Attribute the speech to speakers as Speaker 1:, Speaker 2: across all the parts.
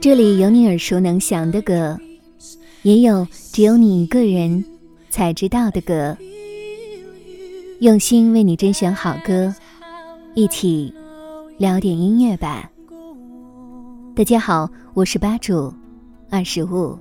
Speaker 1: 这里有你耳熟能详的歌，也有只有你一个人才知道的歌。用心为你甄选好歌，一起聊点音乐吧。大家好，我是吧主二十五。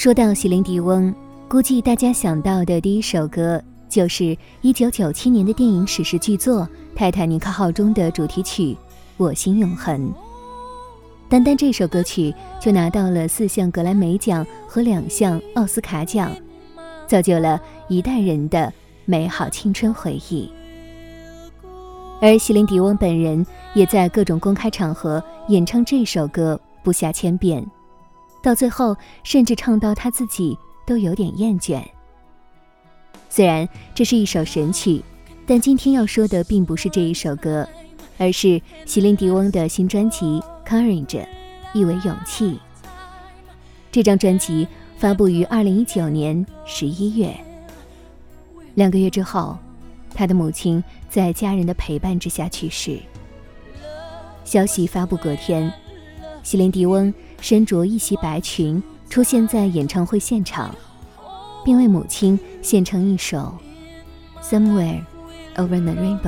Speaker 1: 说到席琳迪翁，估计大家想到的第一首歌就是1997年的电影史诗巨作《泰坦尼克号》中的主题曲《我心永恒》。单单这首歌曲就拿到了四项格莱美奖和两项奥斯卡奖，造就了一代人的美好青春回忆。而席琳迪翁本人也在各种公开场合演唱这首歌不下千遍。到最后，甚至唱到他自己都有点厌倦。虽然这是一首神曲，但今天要说的并不是这一首歌，而是席琳迪翁的新专辑《Courage》，意为勇气。这张专辑发布于二零一九年十一月。两个月之后，他的母亲在家人的陪伴之下去世。消息发布隔天，席琳迪翁。身着一袭白裙出现在演唱会现场，并为母亲献唱一首《Somewhere Over the Rainbow》。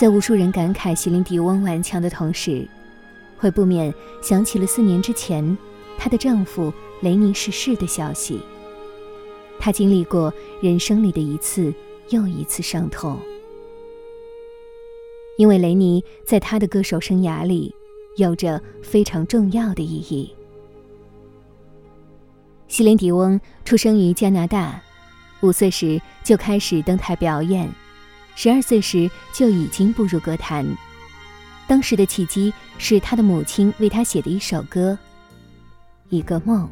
Speaker 1: 在无数人感慨席琳迪翁顽强的同时，会不免想起了四年之前她的丈夫雷尼逝世的消息。她经历过人生里的一次又一次伤痛，因为雷尼在她的歌手生涯里有着非常重要的意义。席琳迪翁出生于加拿大，五岁时就开始登台表演。十二岁时就已经步入歌坛，当时的契机是他的母亲为他写的一首歌，《一个梦》。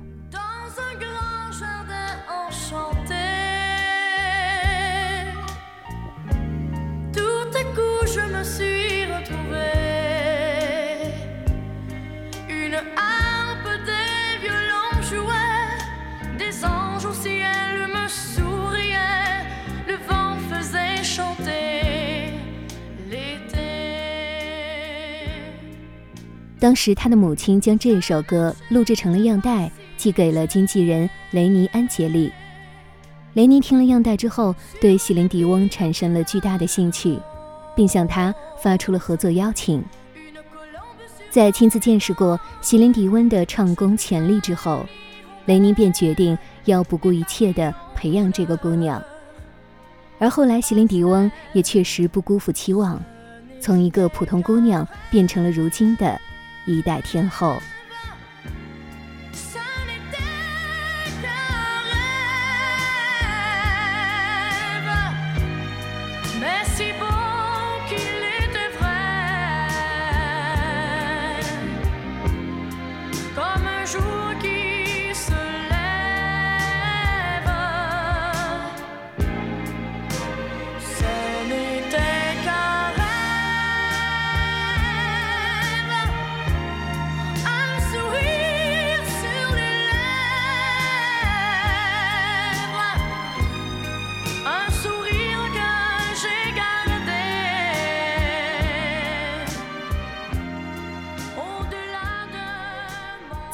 Speaker 2: 当时他的母亲将这首歌录制成了样带，寄给了经纪人雷尼安杰利。雷尼听了样带之后，对席琳迪翁产生了巨大的兴趣，并向他发出了合作邀请。在亲自见识过席琳迪翁的唱功潜力之后，雷尼便决定要不顾一切地培养这个姑娘。而后来，席琳迪翁也确实不辜负期望，从一个普通姑娘变成了如今的一代天后。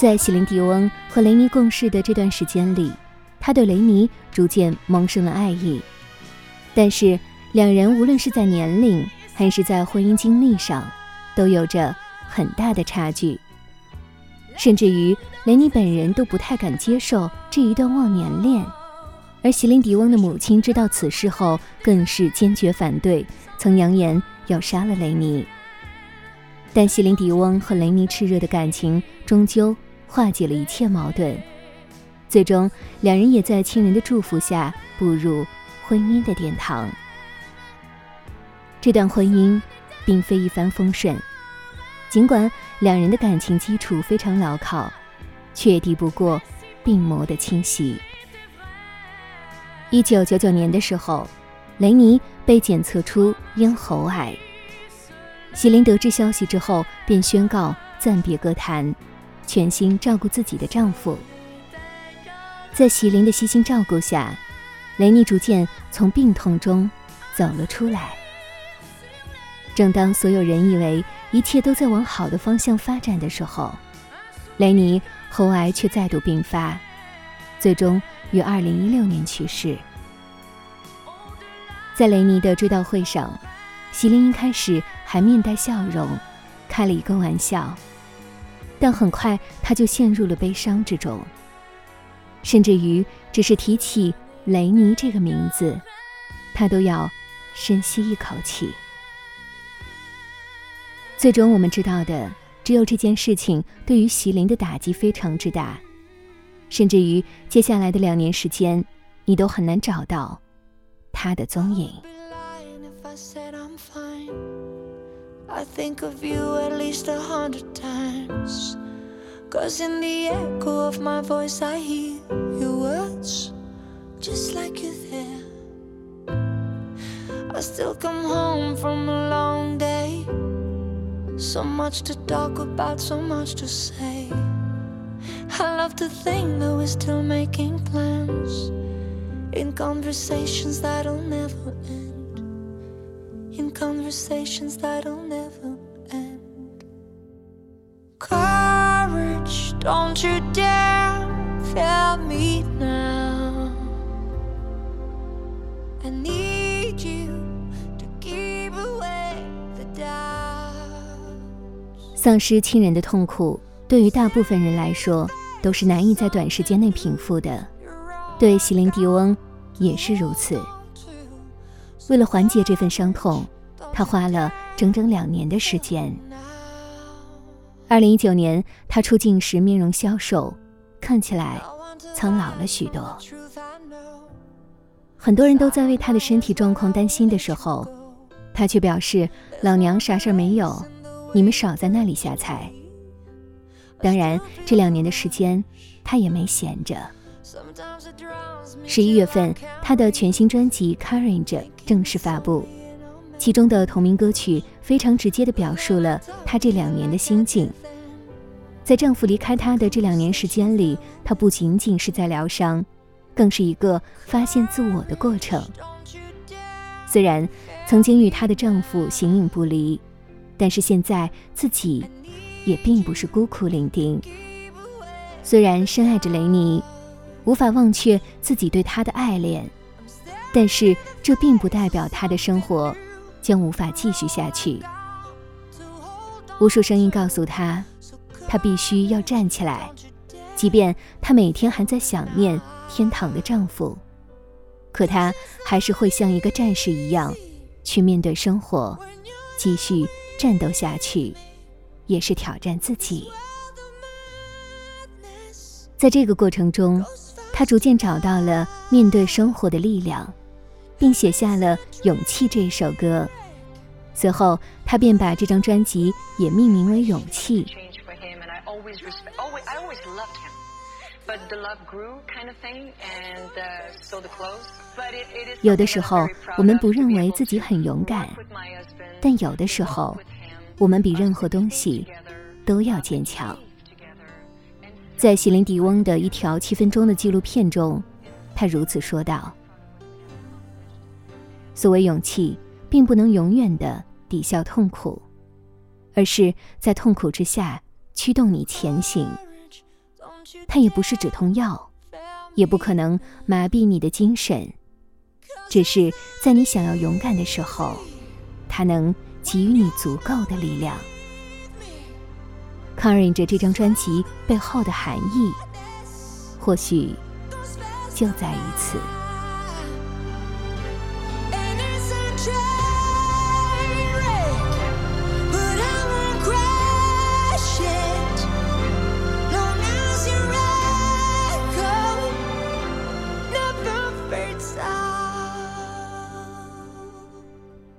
Speaker 2: 在席琳迪翁和雷尼共事的这段时间里，他对雷尼逐渐萌生了爱意。但是，两人无论是在年龄还是在婚姻经历上，都有着很大的差距。甚至于，雷尼本人都不太敢接受这一段忘年恋。而席琳迪翁的母亲知道此事后，更是坚决反对，曾扬言要杀了雷尼。但席琳迪翁和雷尼炽热的感情终究。化解了一切矛盾，最终两人也在亲人的祝福下步入婚姻的殿堂。这段婚姻并非一帆风顺，尽管两人的感情基础非常牢靠，却敌不过病魔的侵袭。一九九九年的时候，雷尼被检测出咽喉癌。喜林得知消息之后，便宣告暂别歌坛。全心照顾自己的丈夫，在席琳的悉心照顾下，雷尼逐渐从病痛中走了出来。正当所有人以为一切都在往好的方向发展的时候，雷尼喉癌却再度病发，最终于2016年去世。在雷尼的追悼会上，席琳一开始还面带笑容，开了一个玩笑。但很快，他就陷入了悲伤之中。甚至于，只是提起雷尼这个名字，他都要深吸一口气。最终，我们知道的只有这件事情对于席琳的打击非常之大，甚至于接下来的两年时间，你都很难找到他的踪影。I think of you at least a hundred times. Cause in the echo of my voice, I hear your words just like you're there. I still come home from a long day. So much to talk about, so much to say. I love to think that we're still making plans in conversations that'll never end in conversations that'll never don't you dare fail me now. I need you to keep away the doubt. 丧失亲人的痛苦，对于大部分人来说，都是难以在短时间内平复的。对席琳迪翁也是如此。为了缓解这份伤痛，他花了整整两年的时间。二零一九年，他出镜时面容消瘦，看起来苍老了许多。很多人都在为他的身体状况担心的时候，他却表示：“老娘啥事儿没有，你们少在那里瞎猜。”当然，这两年的时间，他也没闲着。十一月份，他的全新专辑《Courage》正式发布，其中的同名歌曲非常直接地表述了她这两年的心境。在丈夫离开她的这两年时间里，她不仅仅是在疗伤，更是一个发现自我的过程。虽然曾经与她的丈夫形影不离，但是现在自己也并不是孤苦伶仃。虽然深爱着雷尼，无法忘却自己对他的爱恋，但是这并不代表他的生活将无法继续下去。无数声音告诉他，他必须要站起来，即便他每天还在想念天堂的丈夫，可他还是会像一个战士一样，去面对生活，继续战斗下去，也是挑战自己。在这个过程中，他逐渐找到了面对生活的力量，并写下了《勇气》这首歌。随后，他便把这张专辑也命名为《勇气》。有的时候，我们不认为自己很勇敢，但有的时候，我们比任何东西都要坚强。在席琳迪翁的一条七分钟的纪录片中，他如此说道：“所谓勇气，并不能永远的抵消痛苦，而是在痛苦之下驱动你前行。它也不是止痛药，也不可能麻痹你的精神，只是在你想要勇敢的时候，它能给予你足够的力量。”抗忍着这张专辑背后的含义，或许就在于此。